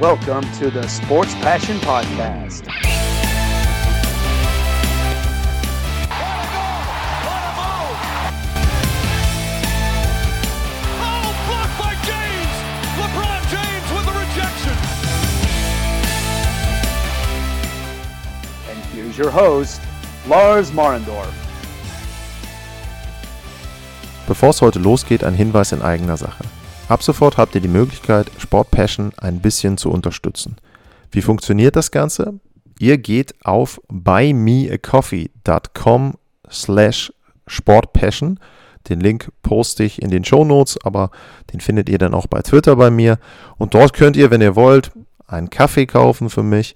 Welcome to the Sports Passion Podcast. Oh, blocked by James! LeBron James with rejection. And here's your host, Lars Marendorf. Bevor es heute losgeht, ein Hinweis in eigener Sache. Ab sofort habt ihr die Möglichkeit, Sport Passion ein bisschen zu unterstützen. Wie funktioniert das Ganze? Ihr geht auf buymeacoffee.com slash sportpassion. Den Link poste ich in den Show Notes, aber den findet ihr dann auch bei Twitter bei mir. Und dort könnt ihr, wenn ihr wollt, einen Kaffee kaufen für mich.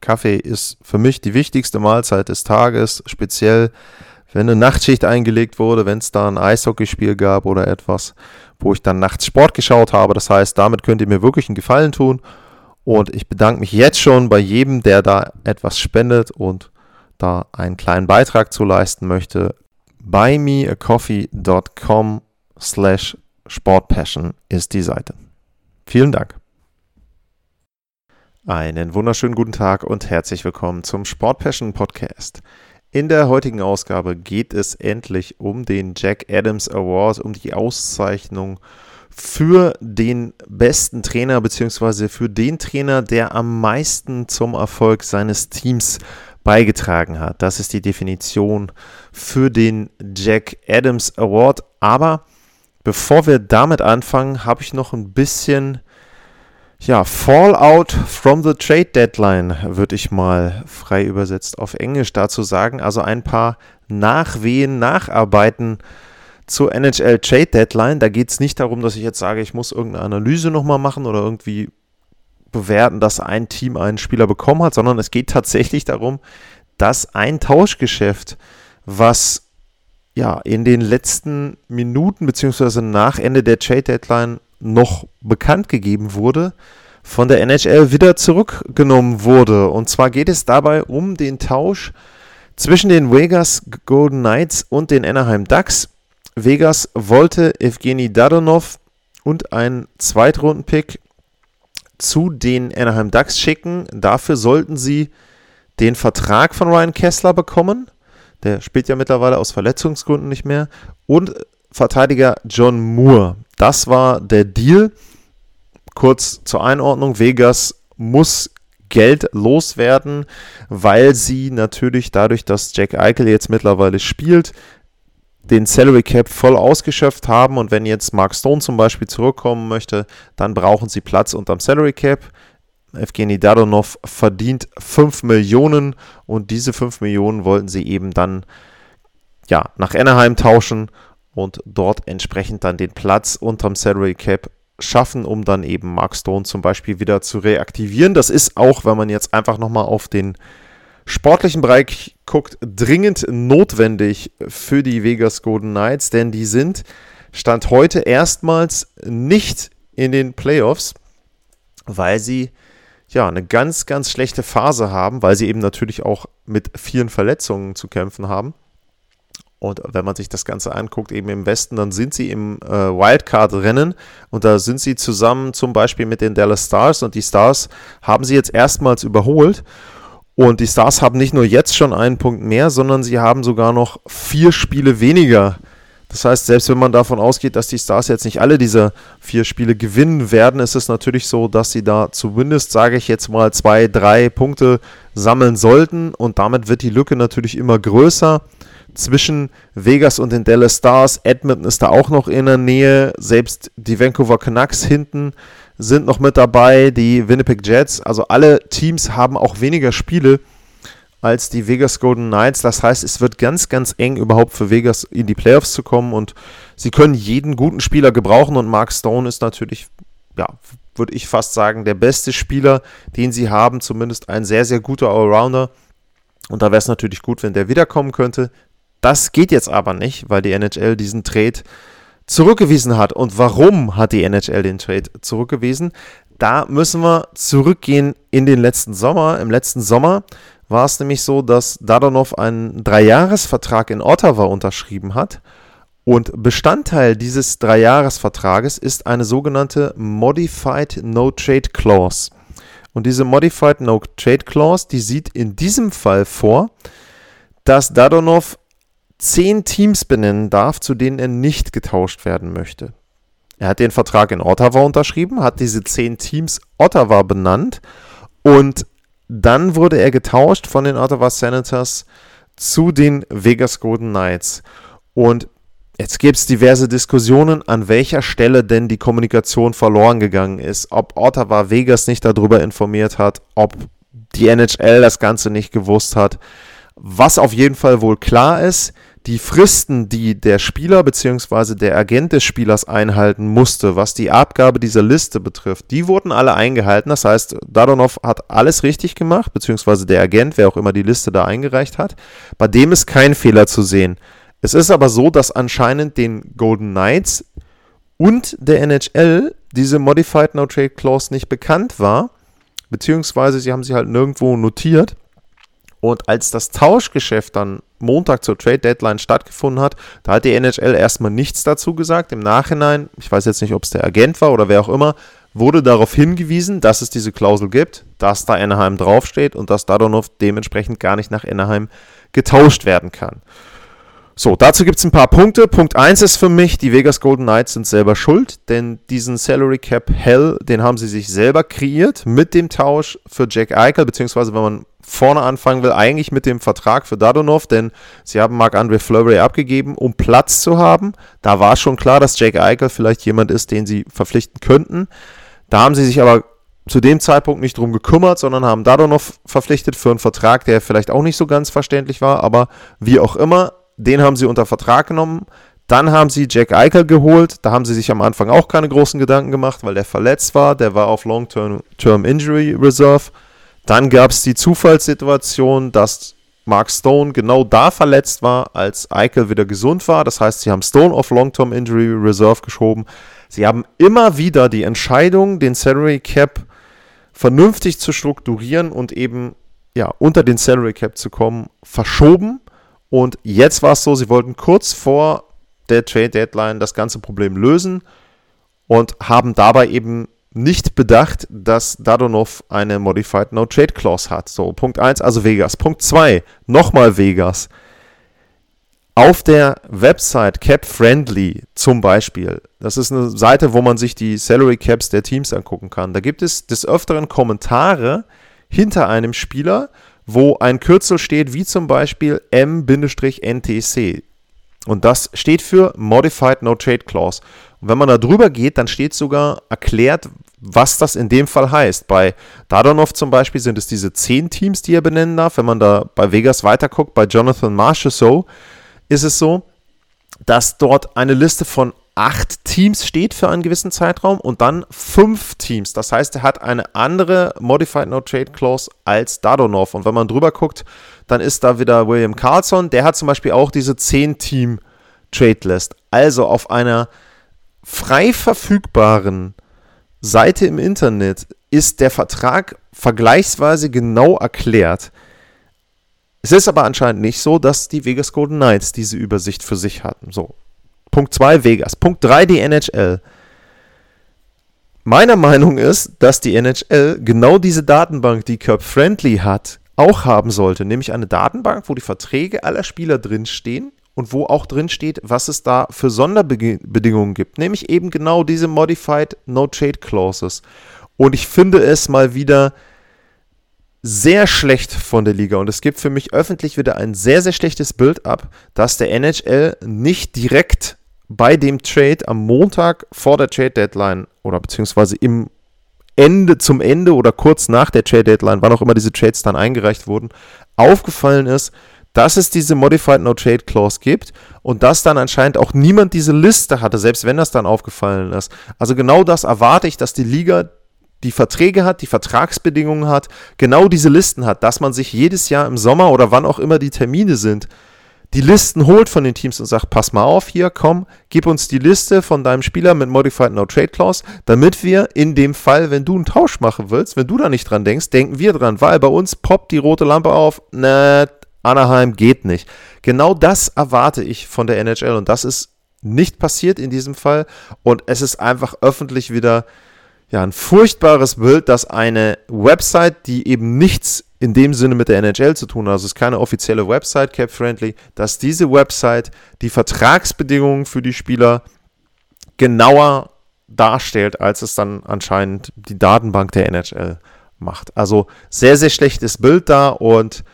Kaffee ist für mich die wichtigste Mahlzeit des Tages, speziell wenn eine Nachtschicht eingelegt wurde, wenn es da ein Eishockeyspiel gab oder etwas, wo ich dann nachts Sport geschaut habe. Das heißt, damit könnt ihr mir wirklich einen Gefallen tun. Und ich bedanke mich jetzt schon bei jedem, der da etwas spendet und da einen kleinen Beitrag zu leisten möchte. buymeacoffee.com slash sportpassion ist die Seite. Vielen Dank. Einen wunderschönen guten Tag und herzlich willkommen zum Sport Passion Podcast. In der heutigen Ausgabe geht es endlich um den Jack Adams Award, um die Auszeichnung für den besten Trainer bzw. für den Trainer, der am meisten zum Erfolg seines Teams beigetragen hat. Das ist die Definition für den Jack Adams Award. Aber bevor wir damit anfangen, habe ich noch ein bisschen ja, Fallout from the Trade Deadline würde ich mal frei übersetzt auf Englisch dazu sagen. Also ein paar Nachwehen, Nacharbeiten zur NHL Trade Deadline. Da geht es nicht darum, dass ich jetzt sage, ich muss irgendeine Analyse nochmal machen oder irgendwie bewerten, dass ein Team einen Spieler bekommen hat, sondern es geht tatsächlich darum, dass ein Tauschgeschäft, was ja in den letzten Minuten beziehungsweise nach Ende der Trade Deadline noch bekannt gegeben wurde, von der NHL wieder zurückgenommen wurde. Und zwar geht es dabei um den Tausch zwischen den Vegas Golden Knights und den Anaheim Ducks. Vegas wollte Evgeny Dadonov und einen Zweitrunden-Pick zu den Anaheim Ducks schicken. Dafür sollten sie den Vertrag von Ryan Kessler bekommen. Der spielt ja mittlerweile aus Verletzungsgründen nicht mehr. Und Verteidiger John Moore. Das war der Deal. Kurz zur Einordnung, Vegas muss Geld loswerden, weil sie natürlich dadurch, dass Jack Eichel jetzt mittlerweile spielt, den Salary Cap voll ausgeschöpft haben und wenn jetzt Mark Stone zum Beispiel zurückkommen möchte, dann brauchen sie Platz unterm Salary Cap. Evgeny Dadonov verdient 5 Millionen und diese 5 Millionen wollten sie eben dann ja, nach Anaheim tauschen und dort entsprechend dann den Platz unterm Salary Cap schaffen, um dann eben Mark Stone zum Beispiel wieder zu reaktivieren. Das ist auch, wenn man jetzt einfach nochmal auf den sportlichen Bereich guckt, dringend notwendig für die Vegas Golden Knights, denn die sind Stand heute erstmals nicht in den Playoffs, weil sie ja eine ganz, ganz schlechte Phase haben, weil sie eben natürlich auch mit vielen Verletzungen zu kämpfen haben. Und wenn man sich das Ganze anguckt, eben im Westen, dann sind sie im äh, Wildcard-Rennen und da sind sie zusammen zum Beispiel mit den Dallas Stars und die Stars haben sie jetzt erstmals überholt. Und die Stars haben nicht nur jetzt schon einen Punkt mehr, sondern sie haben sogar noch vier Spiele weniger. Das heißt, selbst wenn man davon ausgeht, dass die Stars jetzt nicht alle diese vier Spiele gewinnen werden, ist es natürlich so, dass sie da zumindest, sage ich jetzt mal, zwei, drei Punkte sammeln sollten. Und damit wird die Lücke natürlich immer größer zwischen Vegas und den Dallas Stars. Edmonton ist da auch noch in der Nähe. Selbst die Vancouver Canucks hinten sind noch mit dabei. Die Winnipeg Jets. Also alle Teams haben auch weniger Spiele als die Vegas Golden Knights. Das heißt, es wird ganz, ganz eng überhaupt für Vegas in die Playoffs zu kommen. Und sie können jeden guten Spieler gebrauchen. Und Mark Stone ist natürlich, ja, würde ich fast sagen, der beste Spieler, den sie haben. Zumindest ein sehr, sehr guter Allrounder. Und da wäre es natürlich gut, wenn der wiederkommen könnte. Das geht jetzt aber nicht, weil die NHL diesen Trade zurückgewiesen hat. Und warum hat die NHL den Trade zurückgewiesen? Da müssen wir zurückgehen in den letzten Sommer. Im letzten Sommer war es nämlich so, dass Dadonov einen Dreijahresvertrag in Ottawa unterschrieben hat Und Bestandteil dieses Dreijahresvertrages ist eine sogenannte Modified No Trade Clause. Und diese Modified No Trade Clause, die sieht in diesem Fall vor, dass Dadonov zehn Teams benennen darf, zu denen er nicht getauscht werden möchte. Er hat den Vertrag in Ottawa unterschrieben, hat diese zehn Teams Ottawa benannt und dann wurde er getauscht von den Ottawa Senators zu den Vegas Golden Knights. Und jetzt gibt es diverse Diskussionen, an welcher Stelle denn die Kommunikation verloren gegangen ist. Ob Ottawa Vegas nicht darüber informiert hat, ob die NHL das Ganze nicht gewusst hat. Was auf jeden Fall wohl klar ist, die Fristen, die der Spieler bzw. der Agent des Spielers einhalten musste, was die Abgabe dieser Liste betrifft, die wurden alle eingehalten. Das heißt, Dadonov hat alles richtig gemacht, beziehungsweise der Agent, wer auch immer die Liste da eingereicht hat. Bei dem ist kein Fehler zu sehen. Es ist aber so, dass anscheinend den Golden Knights und der NHL diese Modified No Trade Clause nicht bekannt war, beziehungsweise sie haben sie halt nirgendwo notiert. Und als das Tauschgeschäft dann Montag zur Trade Deadline stattgefunden hat, da hat die NHL erstmal nichts dazu gesagt. Im Nachhinein, ich weiß jetzt nicht, ob es der Agent war oder wer auch immer, wurde darauf hingewiesen, dass es diese Klausel gibt, dass da Anaheim draufsteht und dass Dadonov dementsprechend gar nicht nach Anaheim getauscht werden kann. So, dazu gibt es ein paar Punkte. Punkt 1 ist für mich, die Vegas Golden Knights sind selber schuld, denn diesen Salary Cap Hell, den haben sie sich selber kreiert mit dem Tausch für Jack Eichel, beziehungsweise wenn man vorne anfangen will, eigentlich mit dem Vertrag für Dadonov, denn sie haben Marc-André Fleury abgegeben, um Platz zu haben. Da war schon klar, dass Jake Eichel vielleicht jemand ist, den sie verpflichten könnten. Da haben sie sich aber zu dem Zeitpunkt nicht drum gekümmert, sondern haben Dadonov verpflichtet für einen Vertrag, der vielleicht auch nicht so ganz verständlich war, aber wie auch immer, den haben sie unter Vertrag genommen. Dann haben sie Jack Eichel geholt. Da haben sie sich am Anfang auch keine großen Gedanken gemacht, weil der verletzt war. Der war auf Long-Term Injury Reserve. Dann gab es die Zufallssituation, dass Mark Stone genau da verletzt war, als Eichel wieder gesund war. Das heißt, sie haben Stone auf Long-Term Injury Reserve geschoben. Sie haben immer wieder die Entscheidung, den Salary Cap vernünftig zu strukturieren und eben ja, unter den Salary Cap zu kommen, verschoben. Und jetzt war es so, sie wollten kurz vor der Trade Deadline das ganze Problem lösen und haben dabei eben nicht bedacht, dass Dadonov eine Modified No Trade Clause hat. So, Punkt 1, also Vegas. Punkt 2, nochmal Vegas. Auf der Website Cap Friendly zum Beispiel, das ist eine Seite, wo man sich die Salary Caps der Teams angucken kann. Da gibt es des Öfteren Kommentare hinter einem Spieler, wo ein Kürzel steht, wie zum Beispiel M-NTC. Und das steht für Modified No Trade Clause. Und wenn man da drüber geht, dann steht sogar erklärt, was das in dem Fall heißt. Bei Dadonov zum Beispiel sind es diese zehn Teams, die er benennen darf. Wenn man da bei Vegas weiterguckt, bei Jonathan Marshall so, ist es so, dass dort eine Liste von acht Teams steht für einen gewissen Zeitraum und dann fünf Teams. Das heißt, er hat eine andere Modified No Trade Clause als Dadonov. Und wenn man drüber guckt, dann ist da wieder William Carlson. Der hat zum Beispiel auch diese zehn Team Trade List. Also auf einer frei verfügbaren Seite im Internet ist der Vertrag vergleichsweise genau erklärt. Es ist aber anscheinend nicht so, dass die Vegas Golden Knights diese Übersicht für sich hatten. So. Punkt 2 Vegas. Punkt 3 die NHL. Meiner Meinung ist, dass die NHL genau diese Datenbank, die Curb Friendly hat, auch haben sollte. Nämlich eine Datenbank, wo die Verträge aller Spieler drinstehen und wo auch drin steht, was es da für Sonderbedingungen gibt, nämlich eben genau diese Modified No Trade Clauses. Und ich finde es mal wieder sehr schlecht von der Liga und es gibt für mich öffentlich wieder ein sehr, sehr schlechtes Bild ab, dass der NHL nicht direkt bei dem Trade am Montag vor der Trade Deadline oder beziehungsweise im Ende zum Ende oder kurz nach der Trade Deadline, wann auch immer diese Trades dann eingereicht wurden, aufgefallen ist, dass es diese Modified No Trade Clause gibt und dass dann anscheinend auch niemand diese Liste hatte, selbst wenn das dann aufgefallen ist. Also genau das erwarte ich, dass die Liga die Verträge hat, die Vertragsbedingungen hat, genau diese Listen hat, dass man sich jedes Jahr im Sommer oder wann auch immer die Termine sind, die Listen holt von den Teams und sagt, pass mal auf hier, komm, gib uns die Liste von deinem Spieler mit Modified No Trade Clause, damit wir in dem Fall, wenn du einen Tausch machen willst, wenn du da nicht dran denkst, denken wir dran, weil bei uns poppt die rote Lampe auf, ne, Anaheim geht nicht. Genau das erwarte ich von der NHL und das ist nicht passiert in diesem Fall. Und es ist einfach öffentlich wieder ja, ein furchtbares Bild, dass eine Website, die eben nichts in dem Sinne mit der NHL zu tun also es ist keine offizielle Website, Cap-Friendly, dass diese Website die Vertragsbedingungen für die Spieler genauer darstellt, als es dann anscheinend die Datenbank der NHL macht. Also sehr, sehr schlechtes Bild da und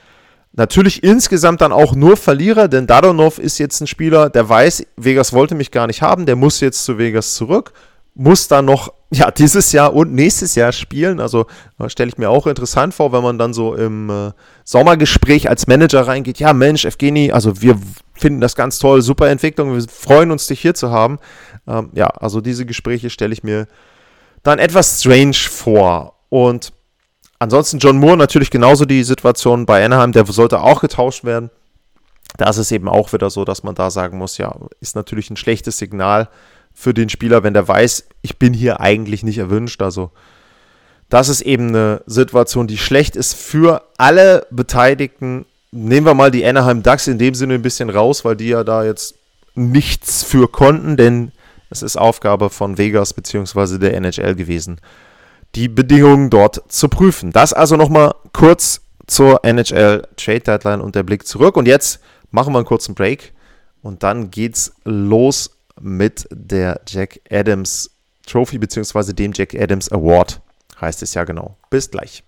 natürlich insgesamt dann auch nur Verlierer, denn Dadonov ist jetzt ein Spieler, der weiß, Vegas wollte mich gar nicht haben, der muss jetzt zu Vegas zurück, muss dann noch ja, dieses Jahr und nächstes Jahr spielen. Also äh, stelle ich mir auch interessant vor, wenn man dann so im äh, Sommergespräch als Manager reingeht. Ja, Mensch, Evgeny, also wir finden das ganz toll, super Entwicklung, wir freuen uns, dich hier zu haben. Ähm, ja, also diese Gespräche stelle ich mir dann etwas strange vor. Und ansonsten John Moore natürlich genauso die Situation bei Anaheim, der sollte auch getauscht werden. Da ist es eben auch wieder so, dass man da sagen muss, ja, ist natürlich ein schlechtes Signal für den Spieler, wenn der weiß, ich bin hier eigentlich nicht erwünscht. Also das ist eben eine Situation, die schlecht ist für alle Beteiligten. Nehmen wir mal die Anaheim Ducks in dem Sinne ein bisschen raus, weil die ja da jetzt nichts für konnten, denn es ist Aufgabe von Vegas bzw. der NHL gewesen, die Bedingungen dort zu prüfen. Das also nochmal kurz zur NHL Trade Deadline und der Blick zurück. Und jetzt machen wir einen kurzen Break und dann geht's los mit der Jack Adams Trophy bzw. dem Jack Adams Award. Heißt es ja genau. Bis gleich.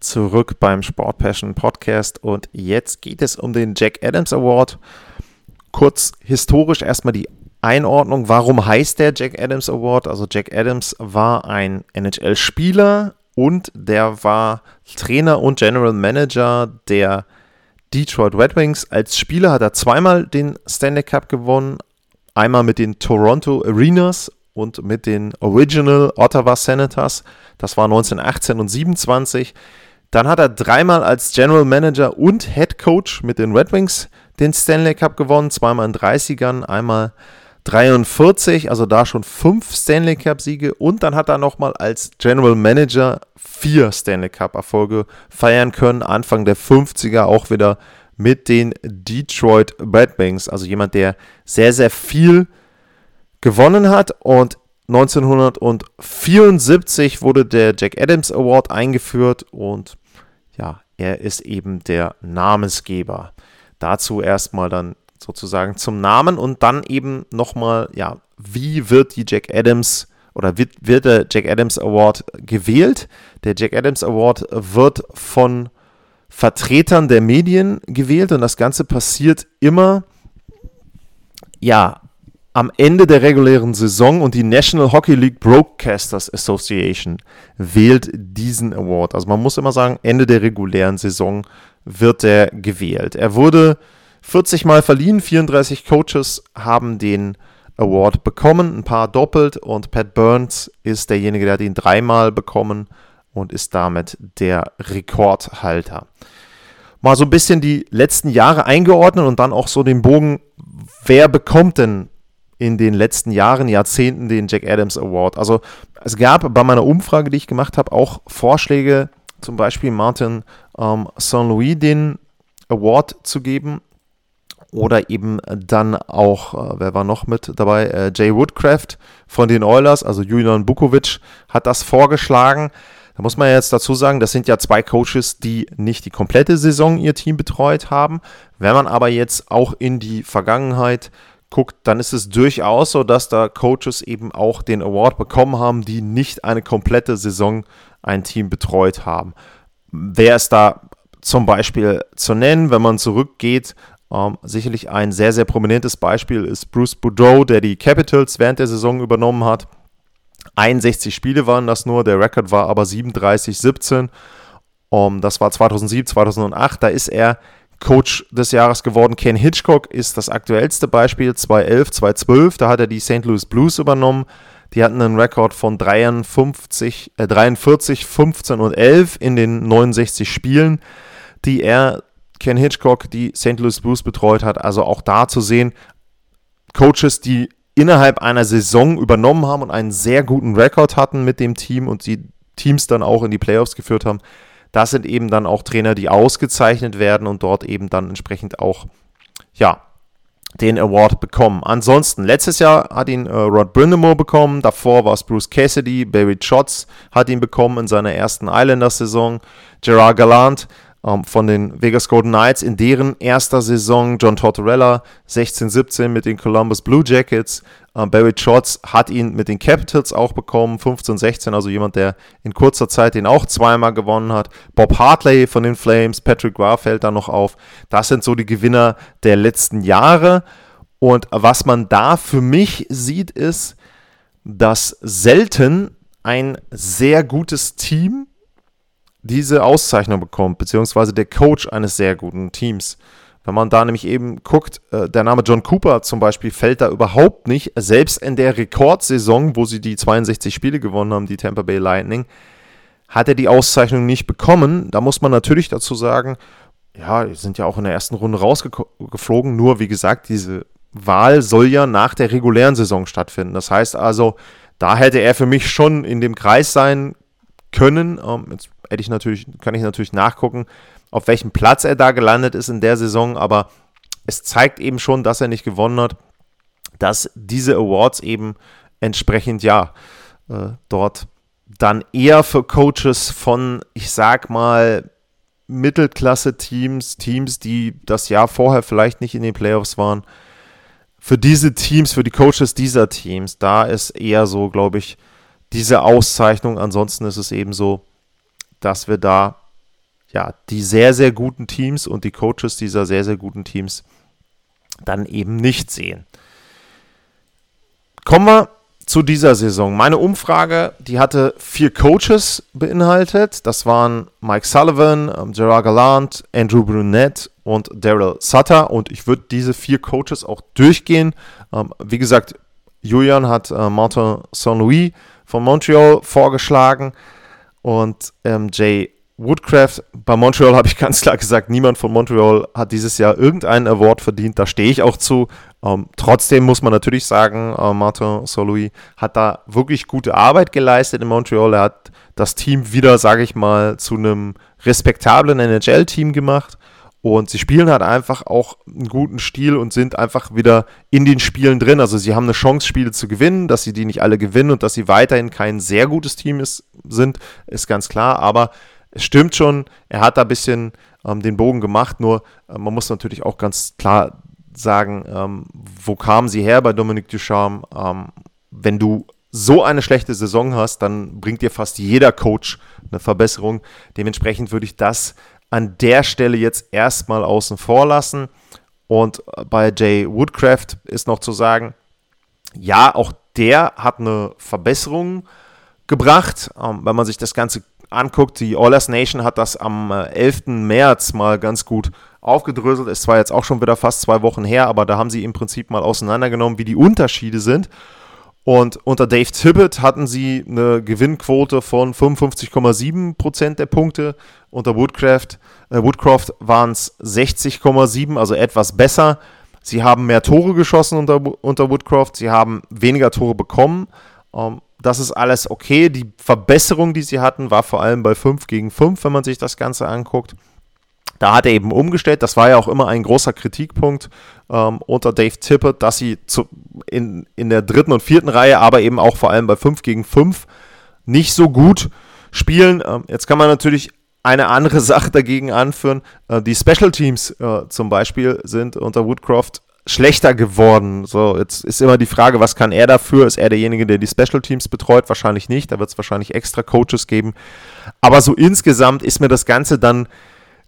Zurück beim Sport Passion Podcast und jetzt geht es um den Jack Adams Award. Kurz historisch erstmal die Einordnung. Warum heißt der Jack Adams Award? Also Jack Adams war ein NHL-Spieler und der war Trainer und General Manager der Detroit Red Wings. Als Spieler hat er zweimal den Stanley Cup gewonnen. Einmal mit den Toronto Arenas und mit den Original Ottawa Senators. Das war 1918 und 27. Dann hat er dreimal als General Manager und Head Coach mit den Red Wings den Stanley Cup gewonnen, zweimal in 30ern, einmal 43, also da schon fünf Stanley Cup Siege. Und dann hat er nochmal als General Manager vier Stanley Cup Erfolge feiern können, Anfang der 50er auch wieder mit den Detroit Red Wings, also jemand, der sehr, sehr viel gewonnen hat und 1974 wurde der Jack Adams Award eingeführt und ja, er ist eben der Namensgeber. Dazu erstmal dann sozusagen zum Namen und dann eben nochmal, ja, wie wird die Jack Adams oder wird, wird der Jack Adams Award gewählt? Der Jack Adams Award wird von Vertretern der Medien gewählt und das Ganze passiert immer, ja, am Ende der regulären Saison und die National Hockey League Broadcasters Association wählt diesen Award. Also man muss immer sagen, Ende der regulären Saison wird er gewählt. Er wurde 40 Mal verliehen, 34 Coaches haben den Award bekommen, ein paar doppelt und Pat Burns ist derjenige, der hat ihn dreimal bekommen und ist damit der Rekordhalter. Mal so ein bisschen die letzten Jahre eingeordnet und dann auch so den Bogen, wer bekommt denn in den letzten Jahren, Jahrzehnten den Jack Adams Award. Also es gab bei meiner Umfrage, die ich gemacht habe, auch Vorschläge, zum Beispiel Martin ähm, Saint-Louis den Award zu geben. Oder eben dann auch, äh, wer war noch mit dabei? Äh, Jay Woodcraft von den Oilers, also Julian Bukovic, hat das vorgeschlagen. Da muss man jetzt dazu sagen, das sind ja zwei Coaches, die nicht die komplette Saison ihr Team betreut haben. Wenn man aber jetzt auch in die Vergangenheit guckt, dann ist es durchaus so, dass da Coaches eben auch den Award bekommen haben, die nicht eine komplette Saison ein Team betreut haben. Wer ist da zum Beispiel zu nennen, wenn man zurückgeht? Ähm, sicherlich ein sehr, sehr prominentes Beispiel ist Bruce Boudreau, der die Capitals während der Saison übernommen hat. 61 Spiele waren das nur, der Rekord war aber 37-17. Um, ähm, das war 2007, 2008. Da ist er Coach des Jahres geworden. Ken Hitchcock ist das aktuellste Beispiel, 2011, 2012, da hat er die St. Louis Blues übernommen. Die hatten einen Rekord von 53, äh, 43, 15 und 11 in den 69 Spielen, die er, Ken Hitchcock, die St. Louis Blues betreut hat. Also auch da zu sehen, Coaches, die innerhalb einer Saison übernommen haben und einen sehr guten Rekord hatten mit dem Team und die Teams dann auch in die Playoffs geführt haben. Das sind eben dann auch Trainer, die ausgezeichnet werden und dort eben dann entsprechend auch, ja, den Award bekommen. Ansonsten, letztes Jahr hat ihn äh, Rod Brindamore bekommen, davor war es Bruce Cassidy, Barry Trotz hat ihn bekommen in seiner ersten Islanders-Saison, Gerard Gallant ähm, von den Vegas Golden Knights in deren erster Saison, John Tortorella 16-17 mit den Columbus Blue Jackets, ähm, Barry Trotz hat ihn mit den Capitals auch bekommen, 15-16, also jemand, der in kurzer Zeit den auch zweimal gewonnen hat. Bob Hartley von den Flames, Patrick Graf fällt da noch auf. Das sind so die Gewinner der letzten Jahre. Und was man da für mich sieht, ist, dass selten ein sehr gutes Team diese Auszeichnung bekommt, beziehungsweise der Coach eines sehr guten Teams. Wenn man da nämlich eben guckt, äh, der Name John Cooper zum Beispiel fällt da überhaupt nicht. Selbst in der Rekordsaison, wo sie die 62 Spiele gewonnen haben, die Tampa Bay Lightning, hat er die Auszeichnung nicht bekommen. Da muss man natürlich dazu sagen, ja, sind ja auch in der ersten Runde rausgeflogen. Nur, wie gesagt, diese Wahl soll ja nach der regulären Saison stattfinden. Das heißt also, da hätte er für mich schon in dem Kreis sein können. Ähm, jetzt hätte ich natürlich, kann ich natürlich nachgucken, auf welchem Platz er da gelandet ist in der Saison, aber es zeigt eben schon, dass er nicht gewonnen hat, dass diese Awards eben entsprechend ja äh, dort dann eher für Coaches von, ich sag mal, Mittelklasse-Teams, Teams, die das Jahr vorher vielleicht nicht in den Playoffs waren, für diese Teams, für die Coaches dieser Teams, da ist eher so, glaube ich, diese Auszeichnung. Ansonsten ist es eben so, dass wir da ja, die sehr, sehr guten Teams und die Coaches dieser sehr, sehr guten Teams dann eben nicht sehen. Kommen wir zu dieser Saison. Meine Umfrage, die hatte vier Coaches beinhaltet. Das waren Mike Sullivan, ähm, Gerard Gallant, Andrew Brunette und Daryl Sutter. Und ich würde diese vier Coaches auch durchgehen. Ähm, wie gesagt, Julian hat äh, Martin Saint-Louis von Montreal vorgeschlagen und ähm, Jay Woodcraft, bei Montreal habe ich ganz klar gesagt, niemand von Montreal hat dieses Jahr irgendeinen Award verdient. Da stehe ich auch zu. Ähm, trotzdem muss man natürlich sagen, äh, Martin Saint-Louis hat da wirklich gute Arbeit geleistet in Montreal. Er hat das Team wieder, sage ich mal, zu einem respektablen NHL-Team gemacht. Und sie spielen halt einfach auch einen guten Stil und sind einfach wieder in den Spielen drin. Also sie haben eine Chance, Spiele zu gewinnen, dass sie die nicht alle gewinnen und dass sie weiterhin kein sehr gutes Team ist, sind, ist ganz klar. Aber es stimmt schon, er hat da ein bisschen ähm, den Bogen gemacht, nur äh, man muss natürlich auch ganz klar sagen, ähm, wo kamen sie her bei Dominique Ducharme? Ähm, wenn du so eine schlechte Saison hast, dann bringt dir fast jeder Coach eine Verbesserung. Dementsprechend würde ich das an der Stelle jetzt erstmal außen vor lassen. Und äh, bei Jay Woodcraft ist noch zu sagen, ja, auch der hat eine Verbesserung gebracht. Ähm, wenn man sich das Ganze anguckt, die Oilers Nation hat das am 11. Äh, März mal ganz gut aufgedröselt. Ist zwar jetzt auch schon wieder fast zwei Wochen her, aber da haben sie im Prinzip mal auseinandergenommen, wie die Unterschiede sind. Und unter Dave Tippett hatten sie eine Gewinnquote von 55,7% der Punkte. Unter Woodcraft, äh, Woodcroft waren es 60,7, also etwas besser. Sie haben mehr Tore geschossen unter, unter Woodcroft, sie haben weniger Tore bekommen. Ähm, das ist alles okay. Die Verbesserung, die sie hatten, war vor allem bei 5 gegen 5, wenn man sich das Ganze anguckt. Da hat er eben umgestellt. Das war ja auch immer ein großer Kritikpunkt ähm, unter Dave Tippett, dass sie zu, in, in der dritten und vierten Reihe, aber eben auch vor allem bei 5 gegen 5 nicht so gut spielen. Ähm, jetzt kann man natürlich eine andere Sache dagegen anführen. Äh, die Special Teams äh, zum Beispiel sind unter Woodcroft schlechter geworden. So, jetzt ist immer die Frage, was kann er dafür? Ist er derjenige, der die Special Teams betreut? Wahrscheinlich nicht. Da wird es wahrscheinlich extra Coaches geben. Aber so insgesamt ist mir das Ganze dann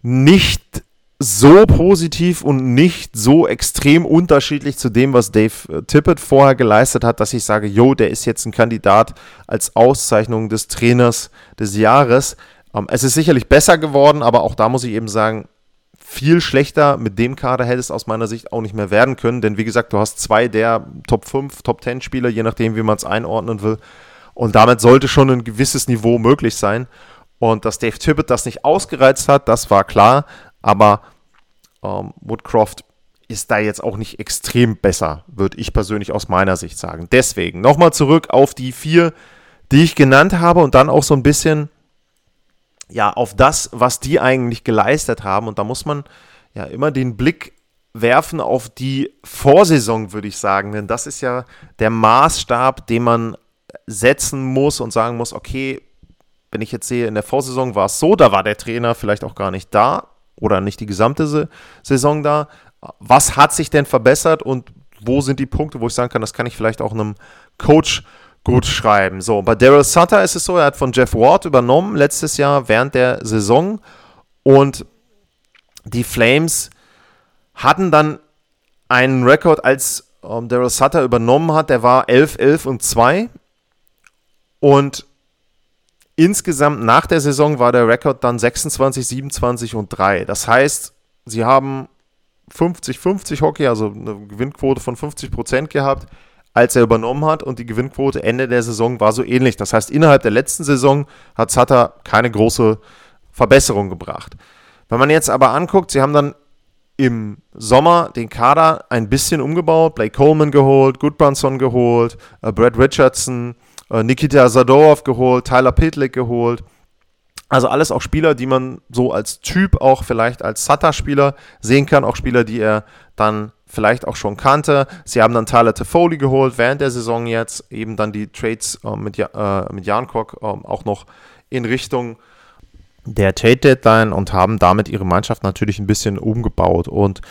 nicht so positiv und nicht so extrem unterschiedlich zu dem, was Dave äh, Tippett vorher geleistet hat, dass ich sage, jo, der ist jetzt ein Kandidat als Auszeichnung des Trainers des Jahres. Ähm, es ist sicherlich besser geworden, aber auch da muss ich eben sagen, viel schlechter mit dem Kader hätte es aus meiner Sicht auch nicht mehr werden können, denn wie gesagt, du hast zwei der Top 5, Top 10 Spieler, je nachdem, wie man es einordnen will. Und damit sollte schon ein gewisses Niveau möglich sein. Und dass Dave Tippett das nicht ausgereizt hat, das war klar. Aber ähm, Woodcroft ist da jetzt auch nicht extrem besser, würde ich persönlich aus meiner Sicht sagen. Deswegen nochmal zurück auf die vier, die ich genannt habe und dann auch so ein bisschen ja auf das, was die eigentlich geleistet haben. Und da muss man ja immer den Blick werfen auf die Vorsaison, würde ich sagen. Denn das ist ja der Maßstab, den man setzen muss und sagen muss, okay, wenn ich jetzt sehe, in der Vorsaison war es so, da war der Trainer vielleicht auch gar nicht da oder nicht die gesamte Saison da. Was hat sich denn verbessert und wo sind die Punkte, wo ich sagen kann, das kann ich vielleicht auch einem Coach gut schreiben. So, bei Daryl Sutter ist es so, er hat von Jeff Ward übernommen letztes Jahr während der Saison und die Flames hatten dann einen Rekord, als ähm, Daryl Sutter übernommen hat, der war 11, 11 und 2 und insgesamt nach der Saison war der Rekord dann 26, 27 und 3. Das heißt, sie haben 50-50 Hockey, also eine Gewinnquote von 50 Prozent gehabt als er übernommen hat und die Gewinnquote Ende der Saison war so ähnlich. Das heißt, innerhalb der letzten Saison hat Sutter keine große Verbesserung gebracht. Wenn man jetzt aber anguckt, sie haben dann im Sommer den Kader ein bisschen umgebaut, Blake Coleman geholt, Goodbranson geholt, äh, Brad Richardson, Nikita Zadorov geholt, Tyler Pitlick geholt. Also alles auch Spieler, die man so als Typ auch vielleicht als Sutter-Spieler sehen kann, auch Spieler, die er dann vielleicht auch schon kannte. Sie haben dann Tyler Toffoli geholt während der Saison jetzt, eben dann die Trades äh, mit, äh, mit Jankok äh, auch noch in Richtung der Trade Deadline und haben damit ihre Mannschaft natürlich ein bisschen umgebaut und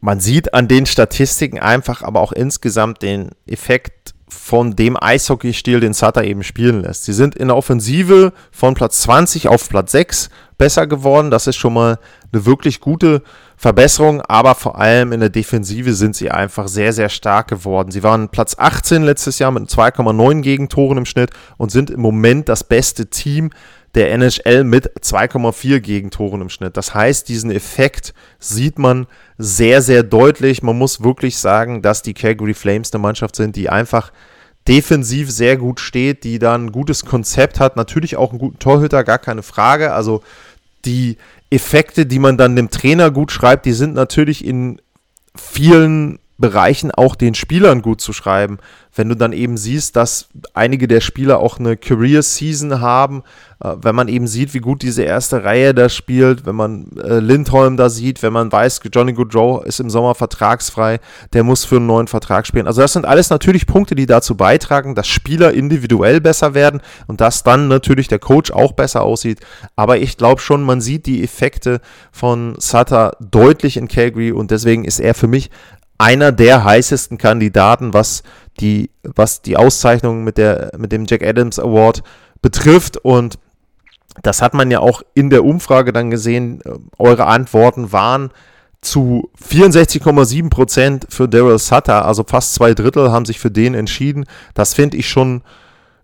man sieht an den Statistiken einfach aber auch insgesamt den Effekt von dem Eishockeystil, den Sutter eben spielen lässt. Sie sind in der Offensive von Platz 20 auf Platz 6 besser geworden. Das ist schon mal eine wirklich gute Verbesserung, aber vor allem in der Defensive sind sie einfach sehr, sehr stark geworden. Sie waren Platz 18 letztes Jahr mit 2,9 Gegentoren im Schnitt und sind im Moment das beste Team der NHL mit 2,4 Gegentoren im Schnitt. Das heißt, diesen Effekt sieht man sehr, sehr deutlich. Man muss wirklich sagen, dass die Calgary Flames eine Mannschaft sind, die einfach defensiv sehr gut steht, die dann ein gutes Konzept hat, natürlich auch einen guten Torhüter, gar keine Frage. Also die Effekte, die man dann dem Trainer gut schreibt, die sind natürlich in vielen Bereichen auch den Spielern gut zu schreiben. Wenn du dann eben siehst, dass einige der Spieler auch eine Career Season haben, äh, wenn man eben sieht, wie gut diese erste Reihe da spielt, wenn man äh, Lindholm da sieht, wenn man weiß, Johnny Goodrow ist im Sommer vertragsfrei, der muss für einen neuen Vertrag spielen. Also das sind alles natürlich Punkte, die dazu beitragen, dass Spieler individuell besser werden und dass dann natürlich der Coach auch besser aussieht. Aber ich glaube schon, man sieht die Effekte von Sutter deutlich in Calgary und deswegen ist er für mich einer der heißesten Kandidaten, was die, was die Auszeichnung mit, der, mit dem Jack Adams Award betrifft. Und das hat man ja auch in der Umfrage dann gesehen. Eure Antworten waren zu 64,7 Prozent für Daryl Sutter, also fast zwei Drittel haben sich für den entschieden. Das finde ich schon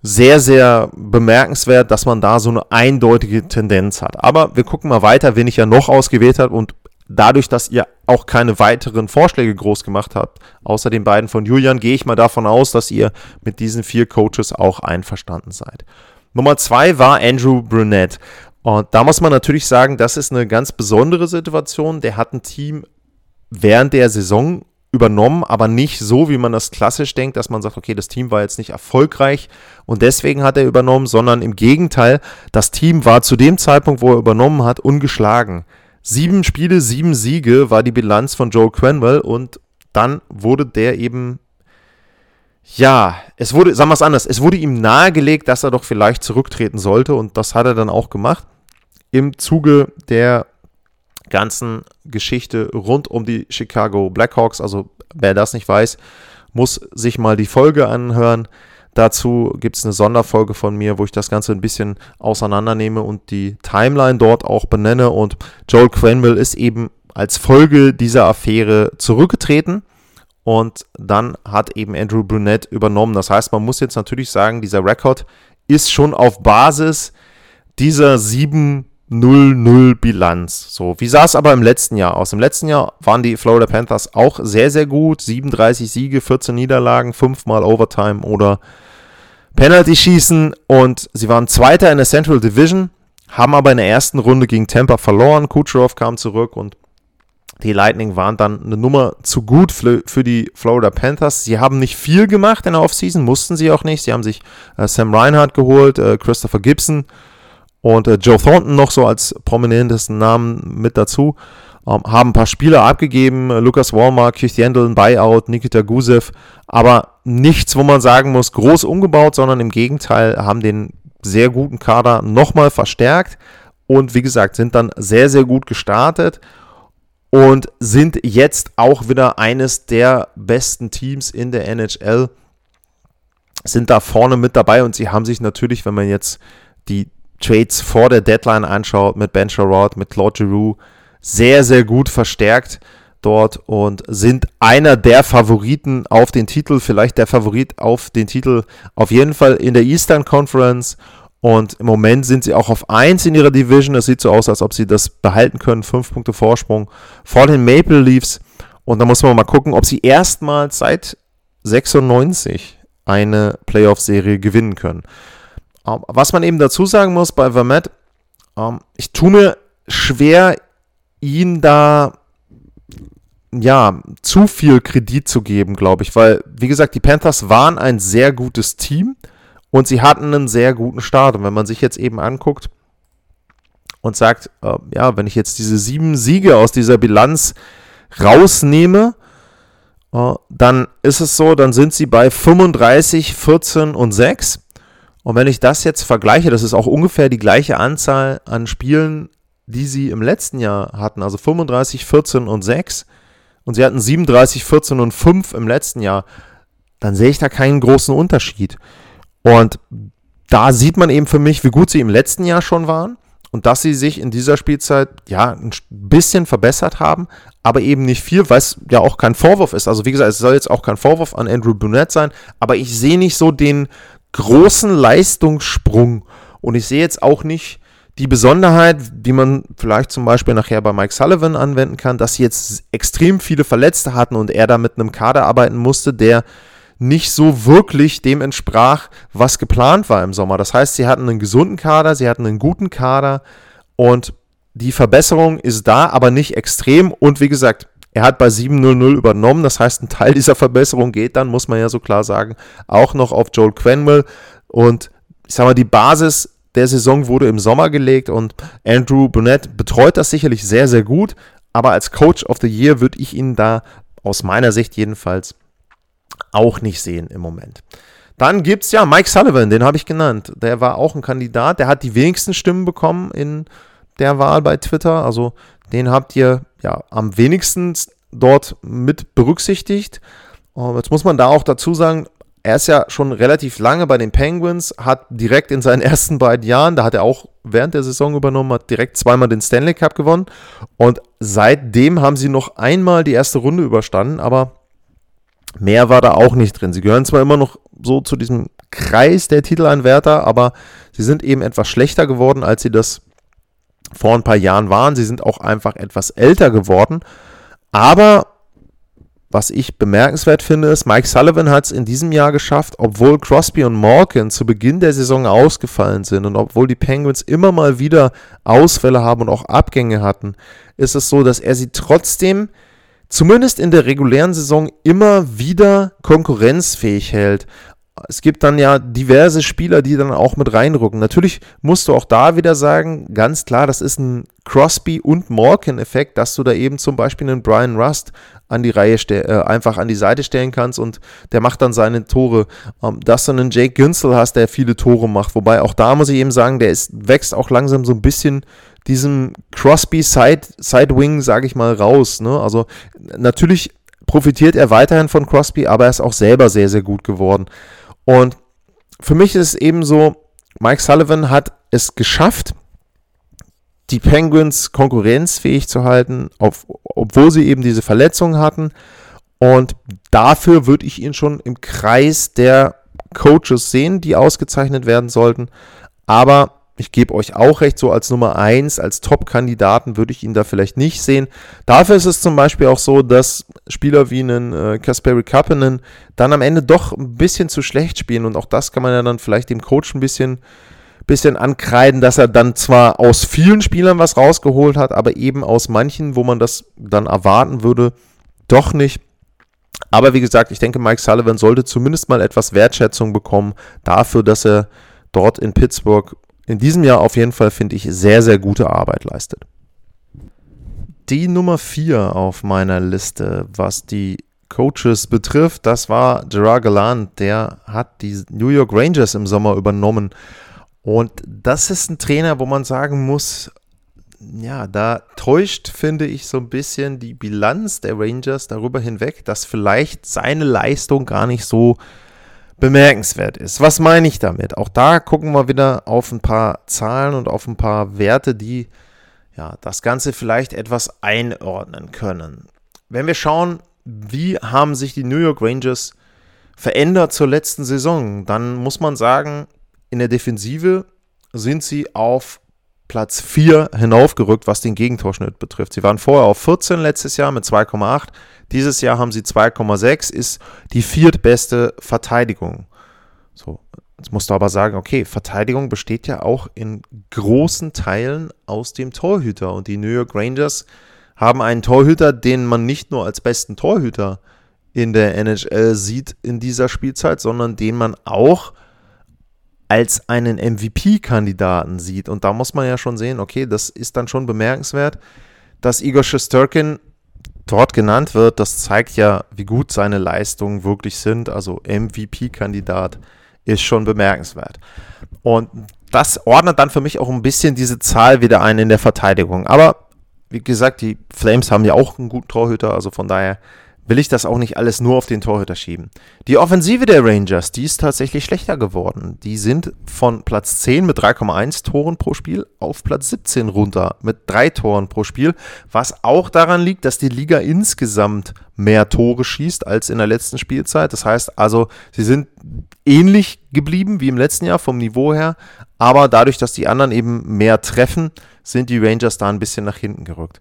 sehr, sehr bemerkenswert, dass man da so eine eindeutige Tendenz hat. Aber wir gucken mal weiter, wen ich ja noch ausgewählt habe und dadurch, dass ihr auch keine weiteren Vorschläge groß gemacht habt, außer den beiden von Julian, gehe ich mal davon aus, dass ihr mit diesen vier Coaches auch einverstanden seid. Nummer zwei war Andrew Brunette. Und da muss man natürlich sagen, das ist eine ganz besondere Situation. Der hat ein Team während der Saison übernommen, aber nicht so, wie man das klassisch denkt, dass man sagt, okay, das Team war jetzt nicht erfolgreich und deswegen hat er übernommen, sondern im Gegenteil, das Team war zu dem Zeitpunkt, wo er übernommen hat, ungeschlagen. Sieben Spiele, sieben Siege war die Bilanz von Joe Cranwell und dann wurde der eben, ja, es wurde, sagen wir es anders, es wurde ihm nahegelegt, dass er doch vielleicht zurücktreten sollte und das hat er dann auch gemacht. Im Zuge der ganzen Geschichte rund um die Chicago Blackhawks, also wer das nicht weiß, muss sich mal die Folge anhören. Dazu gibt es eine Sonderfolge von mir, wo ich das Ganze ein bisschen auseinandernehme und die Timeline dort auch benenne. Und Joel Cranwell ist eben als Folge dieser Affäre zurückgetreten. Und dann hat eben Andrew Brunette übernommen. Das heißt, man muss jetzt natürlich sagen, dieser Rekord ist schon auf Basis dieser sieben 0-0 Bilanz. So, wie sah es aber im letzten Jahr aus? Im letzten Jahr waren die Florida Panthers auch sehr, sehr gut. 37 Siege, 14 Niederlagen, 5 mal Overtime oder Penalty schießen und sie waren Zweiter in der Central Division, haben aber in der ersten Runde gegen Tampa verloren. Kucherov kam zurück und die Lightning waren dann eine Nummer zu gut für, die Florida Panthers. Sie haben nicht viel gemacht in der Offseason, mussten sie auch nicht. Sie haben sich äh, Sam Reinhardt geholt, äh, Christopher Gibson und äh, Joe Thornton noch so als prominentesten Namen mit dazu. Ähm, haben ein paar Spieler abgegeben, äh, Lukas Walmart, Keith Yandel, ein Buyout, Nikita Gusev, aber nichts, wo man sagen muss, groß umgebaut, sondern im Gegenteil haben den sehr guten Kader nochmal verstärkt und wie gesagt, sind dann sehr, sehr gut gestartet und sind jetzt auch wieder eines der besten Teams in der NHL. Sind da vorne mit dabei und sie haben sich natürlich, wenn man jetzt die Trades vor der Deadline anschaut, mit Ben Sherrod, mit Claude Giroux, sehr, sehr gut verstärkt dort und sind einer der Favoriten auf den Titel, vielleicht der Favorit auf den Titel, auf jeden Fall in der Eastern Conference und im Moment sind sie auch auf 1 in ihrer Division. Es sieht so aus, als ob sie das behalten können. 5 Punkte Vorsprung vor den Maple Leafs. Und da muss man mal gucken, ob sie erstmals seit 96 eine Playoff-Serie gewinnen können. Ähm, was man eben dazu sagen muss bei Vermette, ähm, ich tue mir schwer, ihn da ja, zu viel Kredit zu geben, glaube ich, weil, wie gesagt, die Panthers waren ein sehr gutes Team. Und sie hatten einen sehr guten Start. Und wenn man sich jetzt eben anguckt und sagt, äh, ja, wenn ich jetzt diese sieben Siege aus dieser Bilanz rausnehme, äh, dann ist es so, dann sind sie bei 35, 14 und 6. Und wenn ich das jetzt vergleiche, das ist auch ungefähr die gleiche Anzahl an Spielen, die sie im letzten Jahr hatten, also 35, 14 und 6. Und sie hatten 37, 14 und 5 im letzten Jahr. Dann sehe ich da keinen großen Unterschied. Und da sieht man eben für mich, wie gut sie im letzten Jahr schon waren und dass sie sich in dieser Spielzeit ja ein bisschen verbessert haben, aber eben nicht viel, es ja auch kein Vorwurf ist. Also wie gesagt, es soll jetzt auch kein Vorwurf an Andrew Burnett sein, aber ich sehe nicht so den großen Leistungssprung und ich sehe jetzt auch nicht die Besonderheit, die man vielleicht zum Beispiel nachher bei Mike Sullivan anwenden kann, dass sie jetzt extrem viele Verletzte hatten und er da mit einem Kader arbeiten musste, der nicht so wirklich dem entsprach, was geplant war im Sommer. Das heißt, sie hatten einen gesunden Kader, sie hatten einen guten Kader und die Verbesserung ist da, aber nicht extrem. Und wie gesagt, er hat bei 7.00 übernommen. Das heißt, ein Teil dieser Verbesserung geht dann, muss man ja so klar sagen, auch noch auf Joel Quenwell. Und ich sag mal, die Basis der Saison wurde im Sommer gelegt und Andrew Burnett betreut das sicherlich sehr, sehr gut. Aber als Coach of the Year würde ich ihn da aus meiner Sicht jedenfalls auch nicht sehen im Moment. Dann gibt es ja Mike Sullivan, den habe ich genannt. Der war auch ein Kandidat, der hat die wenigsten Stimmen bekommen in der Wahl bei Twitter. Also den habt ihr ja am wenigsten dort mit berücksichtigt. Jetzt muss man da auch dazu sagen, er ist ja schon relativ lange bei den Penguins, hat direkt in seinen ersten beiden Jahren, da hat er auch während der Saison übernommen, hat direkt zweimal den Stanley Cup gewonnen. Und seitdem haben sie noch einmal die erste Runde überstanden, aber Mehr war da auch nicht drin. Sie gehören zwar immer noch so zu diesem Kreis der Titelanwärter, aber sie sind eben etwas schlechter geworden, als sie das vor ein paar Jahren waren. Sie sind auch einfach etwas älter geworden. Aber was ich bemerkenswert finde, ist, Mike Sullivan hat es in diesem Jahr geschafft, obwohl Crosby und Malkin zu Beginn der Saison ausgefallen sind und obwohl die Penguins immer mal wieder Ausfälle haben und auch Abgänge hatten, ist es so, dass er sie trotzdem zumindest in der regulären Saison immer wieder konkurrenzfähig hält. Es gibt dann ja diverse Spieler, die dann auch mit reinrücken. Natürlich musst du auch da wieder sagen, ganz klar, das ist ein Crosby- und Morgan-Effekt, dass du da eben zum Beispiel einen Brian Rust an die Reihe äh, einfach an die Seite stellen kannst und der macht dann seine Tore. Ähm, dass du einen Jake Günzel hast, der viele Tore macht. Wobei auch da muss ich eben sagen, der ist, wächst auch langsam so ein bisschen diesem Crosby Side, sage ich mal, raus. Ne? Also natürlich profitiert er weiterhin von Crosby, aber er ist auch selber sehr, sehr gut geworden. Und für mich ist es eben so, Mike Sullivan hat es geschafft, die Penguins konkurrenzfähig zu halten, auf, obwohl sie eben diese Verletzungen hatten. Und dafür würde ich ihn schon im Kreis der Coaches sehen, die ausgezeichnet werden sollten. Aber Ich gebe euch auch recht, so als Nummer 1, als Top-Kandidaten würde ich ihn da vielleicht nicht sehen. Dafür ist es zum Beispiel auch so, dass Spieler wie einen äh, Kasperi Kapanen dann am Ende doch ein bisschen zu schlecht spielen und auch das kann man ja dann vielleicht dem Coach ein bisschen, bisschen ankreiden, dass er dann zwar aus vielen Spielern was rausgeholt hat, aber eben aus manchen, wo man das dann erwarten würde, doch nicht. Aber wie gesagt, ich denke, Mike Sullivan sollte zumindest mal etwas Wertschätzung bekommen dafür, dass er dort in Pittsburgh in diesem Jahr auf jeden Fall, finde ich, sehr, sehr gute Arbeit leistet. Die Nummer 4 auf meiner Liste, was die Coaches betrifft, das war Gerard Gallant. Der hat die New York Rangers im Sommer übernommen. Und das ist ein Trainer, wo man sagen muss, ja, da täuscht, finde ich, so ein bisschen die Bilanz der Rangers darüber hinweg, dass vielleicht seine Leistung gar nicht so bemerkenswert ist. Was meine ich damit? Auch da gucken wir wieder auf ein paar Zahlen und auf ein paar Werte, die ja, das Ganze vielleicht etwas einordnen können. Wenn wir schauen, wie haben sich die New York Rangers verändert zur letzten Saison, dann muss man sagen, in der Defensive sind sie auf Platz 4 hinaufgerückt, was den Gegentorschnitt betrifft. Sie waren vorher auf 14 letztes Jahr mit 2,8. Dieses Jahr haben sie 2,6, ist die viertbeste Verteidigung. So, jetzt musst du aber sagen, okay, Verteidigung besteht ja auch in großen Teilen aus dem Torhüter. Und die New York Rangers haben einen Torhüter, den man nicht nur als besten Torhüter in der NHL sieht in dieser Spielzeit, sondern den man auch als einen MVP-Kandidaten sieht. Und da muss man ja schon sehen, okay, das ist dann schon bemerkenswert, dass Igor Shesterkin dort genannt wird. Das zeigt ja, wie gut seine Leistungen wirklich sind. Also MVP-Kandidat ist schon bemerkenswert. Und das ordnet dann für mich auch ein bisschen diese Zahl wieder ein in der Verteidigung. Aber wie gesagt, die Flames haben ja auch einen guten Torhüter, also von daher will ich das auch nicht alles nur auf den Torhüter schieben. Die Offensive der Rangers, die ist tatsächlich schlechter geworden. Die sind von Platz 10 mit 3,1 Toren pro Spiel auf Platz 17 runter mit 3 Toren pro Spiel, was auch daran liegt, dass die Liga insgesamt mehr Tore schießt als in der letzten Spielzeit. Das heißt also, sie sind ähnlich geblieben wie im letzten Jahr vom Niveau her, aber dadurch, dass die anderen eben mehr treffen, sind die Rangers da ein bisschen nach hinten gerückt.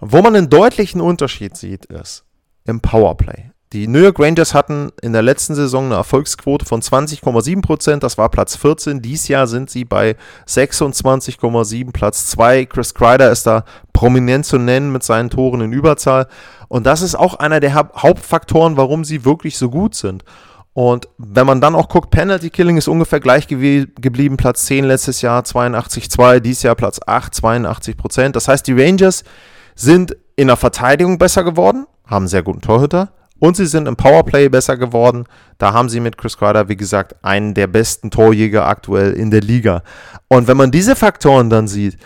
Wo man einen deutlichen Unterschied sieht, ist, im Powerplay. Die New York Rangers hatten in der letzten Saison eine Erfolgsquote von 20,7%, das war Platz 14. Dies Jahr sind sie bei 26,7, Platz 2. Chris Kreider ist da prominent zu nennen mit seinen Toren in Überzahl. Und das ist auch einer der Hauptfaktoren, warum sie wirklich so gut sind. Und wenn man dann auch guckt, Penalty Killing ist ungefähr gleich geblieben, Platz 10 letztes Jahr 82,2, dieses Jahr Platz 8, 82% Das heißt, die Rangers sind in der Verteidigung besser geworden, haben einen sehr guten Torhüter und sie sind im Powerplay besser geworden. Da haben sie mit Chris Kreider, wie gesagt, einen der besten Torjäger aktuell in der Liga. Und wenn man diese Faktoren dann sieht,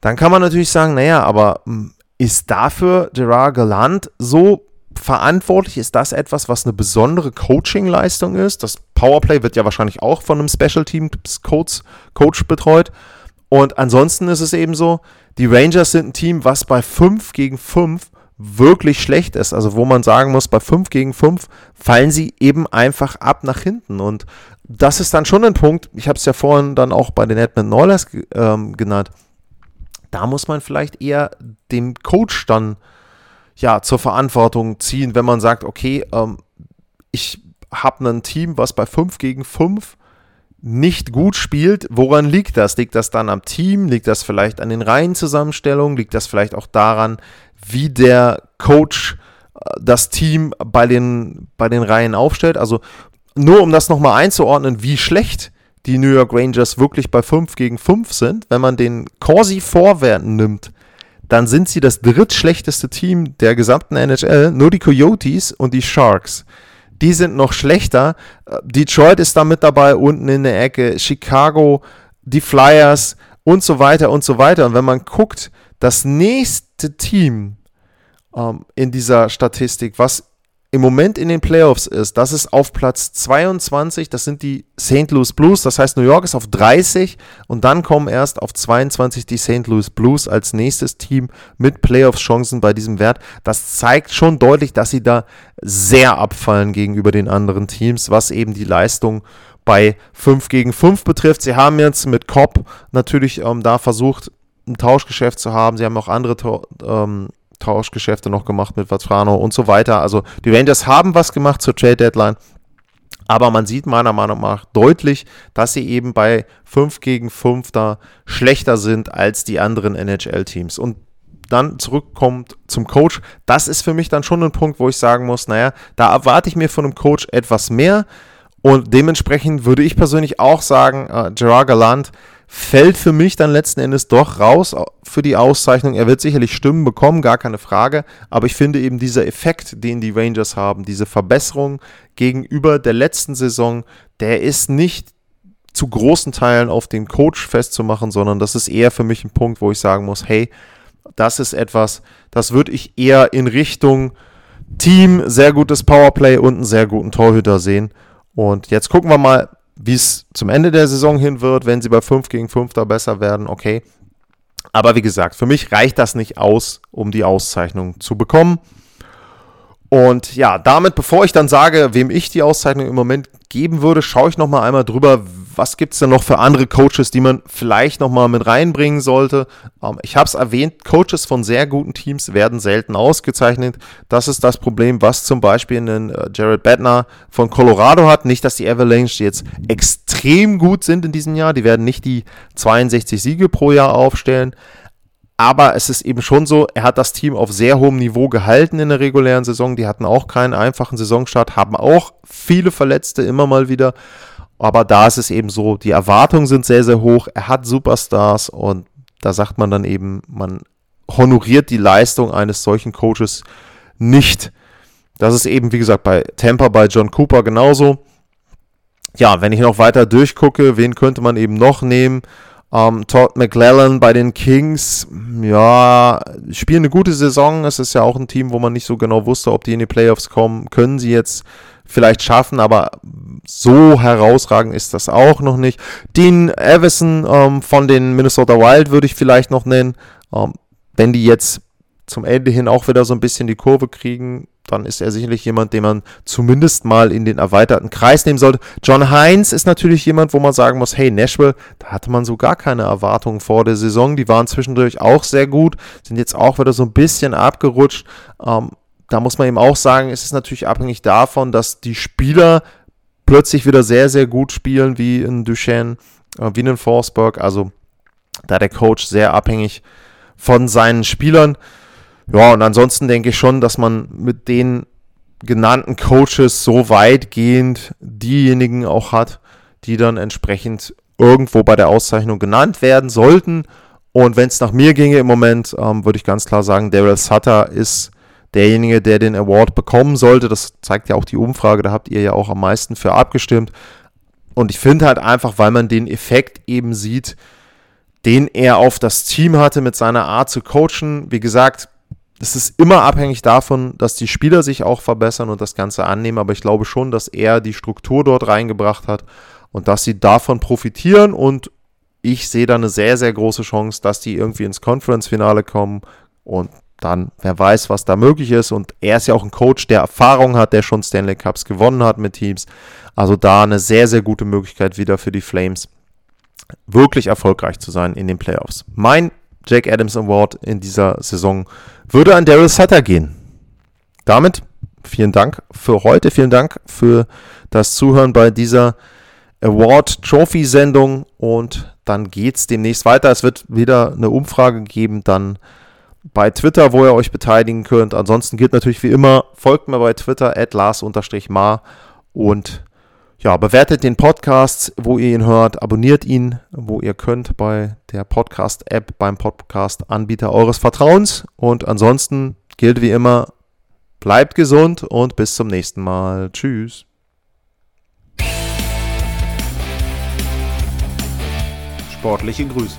dann kann man natürlich sagen, naja, aber hm, ist dafür Gerard Gallant so verantwortlich? Ist das etwas, was eine besondere Coaching-Leistung ist? Das Powerplay wird ja wahrscheinlich auch von einem Special Team Coach, Coach betreut. Und ansonsten ist es eben so, die Rangers sind ein Team, was bei 5 gegen 5 wirklich schlecht ist. Also wo man sagen muss, bei 5 gegen 5 fallen sie eben einfach ab nach hinten. Und das ist dann schon ein Punkt, ich habe es ja vorhin dann auch bei den Edmund Oilers ähm, genannt, da muss man vielleicht eher dem Coach dann ja zur Verantwortung ziehen, wenn man sagt, okay, ähm, ich habe ein Team, was bei 5 gegen 5 nicht gut spielt, woran liegt das? Liegt das dann am Team? Liegt das vielleicht an den Reihenzusammenstellungen? Liegt das vielleicht auch daran, wie der Coach äh, das Team bei den, bei den Reihen aufstellt? Also nur um das nochmal einzuordnen, wie schlecht die New York Rangers wirklich bei 5 gegen 5 sind, wenn man den Corsi Vorwert nimmt, dann sind sie das drittschlechteste Team der gesamten NHL. Nur die Coyotes und die Sharks die sind noch schlechter. Detroit ist da mit dabei, unten in der Ecke, Chicago, die Flyers und so weiter und so weiter. Und wenn man guckt, das nächste Team ähm, in dieser Statistik, was im Moment in den Playoffs ist, das ist auf Platz 22, das sind die St. Louis Blues, das heißt New York ist auf 30 und dann kommen erst auf 22 die St. Louis Blues als nächstes Team mit Playoffs-Chancen bei diesem Wert. Das zeigt schon deutlich, dass sie da sehr abfallen gegenüber den anderen Teams, was eben die Leistung bei 5 gegen 5 betrifft. Sie haben jetzt mit Cobb natürlich ähm, da versucht, ein Tauschgeschäft zu haben. Sie haben auch andere ähm, Tauschgeschäfte noch gemacht mit Vatrano und so weiter. Also die Rangers haben was gemacht zur Trade Deadline. Aber man sieht meiner Meinung nach deutlich, dass sie eben bei 5 gegen 5 da schlechter sind als die anderen NHL-Teams. Und dann zurückkommt zum Coach, das ist für mich dann schon ein Punkt, wo ich sagen muss, naja, da erwarte ich mir von einem Coach etwas mehr. Und dementsprechend würde ich persönlich auch sagen, äh, Gerard Gallant fällt für mich dann letzten Endes doch raus für die Auszeichnung. Er wird sicherlich Stimmen bekommen, gar keine Frage. Aber ich finde eben dieser Effekt, den die Rangers haben, diese Verbesserung gegenüber der letzten Saison, der ist nicht zu großen Teilen auf den Coach festzumachen, sondern das ist eher für mich ein Punkt, wo ich sagen muss, hey, das ist etwas, das würde ich eher in Richtung Team, sehr gutes Powerplay und einen sehr guten Torhüter sehen. Und jetzt gucken wir mal, wie es zum Ende der Saison hin wird, wenn sie bei 5 gegen 5 da besser werden, okay. Aber wie gesagt, für mich reicht das nicht aus, um die Auszeichnung zu bekommen. Und ja, damit, bevor ich dann sage, wem ich die Auszeichnung im Moment geben würde, schaue ich nochmal einmal drüber, was gibt es denn noch für andere Coaches, die man vielleicht nochmal mit reinbringen sollte? Ähm, ich habe es erwähnt, Coaches von sehr guten Teams werden selten ausgezeichnet. Das ist das Problem, was zum Beispiel einen äh, Jared Bednar von Colorado hat. Nicht, dass die Avalanche jetzt extrem gut sind in diesem Jahr. Die werden nicht die 62 Siege pro Jahr aufstellen. Aber es ist eben schon so, er hat das Team auf sehr hohem Niveau gehalten in der regulären Saison. Die hatten auch keinen einfachen Saisonstart, haben auch viele Verletzte immer mal wieder. Aber da ist es eben so, die Erwartungen sind sehr, sehr hoch. Er hat Superstars und da sagt man dann eben, man honoriert die Leistung eines solchen Coaches nicht. Das ist eben, wie gesagt, bei Tampa, bei John Cooper genauso. Ja, wenn ich noch weiter durchgucke, wen könnte man eben noch nehmen? Ähm, Todd McClellan bei den Kings, ja, spielen eine gute Saison. Es ist ja auch ein Team, wo man nicht so genau wusste, ob die in die Playoffs kommen. Können sie jetzt vielleicht schaffen, aber so herausragend ist das auch noch nicht. Dean Everson ähm, von den Minnesota Wild würde ich vielleicht noch nennen. Ähm, wenn die jetzt zum Ende hin auch wieder so ein bisschen die Kurve kriegen, dann ist er sicherlich jemand, den man zumindest mal in den erweiterten Kreis nehmen sollte. John Heinz ist natürlich jemand, wo man sagen muss, hey, Nashville, da hatte man so gar keine Erwartungen vor der Saison. Die waren zwischendurch auch sehr gut, sind jetzt auch wieder so ein bisschen abgerutscht. Ähm, da muss man eben auch sagen, es ist natürlich abhängig davon, dass die Spieler plötzlich wieder sehr, sehr gut spielen, wie in Duchesne, äh, wie in Forsberg. Also da der Coach sehr abhängig von seinen Spielern. Ja, und ansonsten denke ich schon, dass man mit den genannten Coaches so weitgehend diejenigen auch hat, die dann entsprechend irgendwo bei der Auszeichnung genannt werden sollten. Und wenn es nach mir ginge im Moment, ähm, würde ich ganz klar sagen, Daryl Sutter ist derjenige, der den Award bekommen sollte. Das zeigt ja auch die Umfrage, da habt ihr ja auch am meisten für abgestimmt. Und ich finde halt einfach, weil man den Effekt eben sieht, den er auf das Team hatte mit seiner Art zu coachen. Wie gesagt, es ist immer abhängig davon, dass die Spieler sich auch verbessern und das Ganze annehmen. Aber ich glaube schon, dass er die Struktur dort reingebracht hat und dass sie davon profitieren. Und ich sehe da eine sehr, sehr große Chance, dass die irgendwie ins Conference-Finale kommen. Und dann wer weiß, was da möglich ist. Und er ist ja auch ein Coach, der Erfahrung hat, der schon Stanley Cups gewonnen hat mit Teams. Also da eine sehr, sehr gute Möglichkeit wieder für die Flames, wirklich erfolgreich zu sein in den Playoffs. Mein Jake Adams Award in dieser Saison würde an Daryl Sutter gehen. Damit vielen Dank für heute, vielen Dank für das Zuhören bei dieser Award Trophy Sendung und dann geht es demnächst weiter. Es wird wieder eine Umfrage geben, dann bei Twitter, wo ihr euch beteiligen könnt. Ansonsten gilt natürlich wie immer, folgt mir bei Twitter at Lars-Mar und ja, bewertet den Podcast, wo ihr ihn hört, abonniert ihn, wo ihr könnt bei der Podcast-App, beim Podcast-Anbieter eures Vertrauens. Und ansonsten gilt wie immer, bleibt gesund und bis zum nächsten Mal. Tschüss. Sportliche Grüße.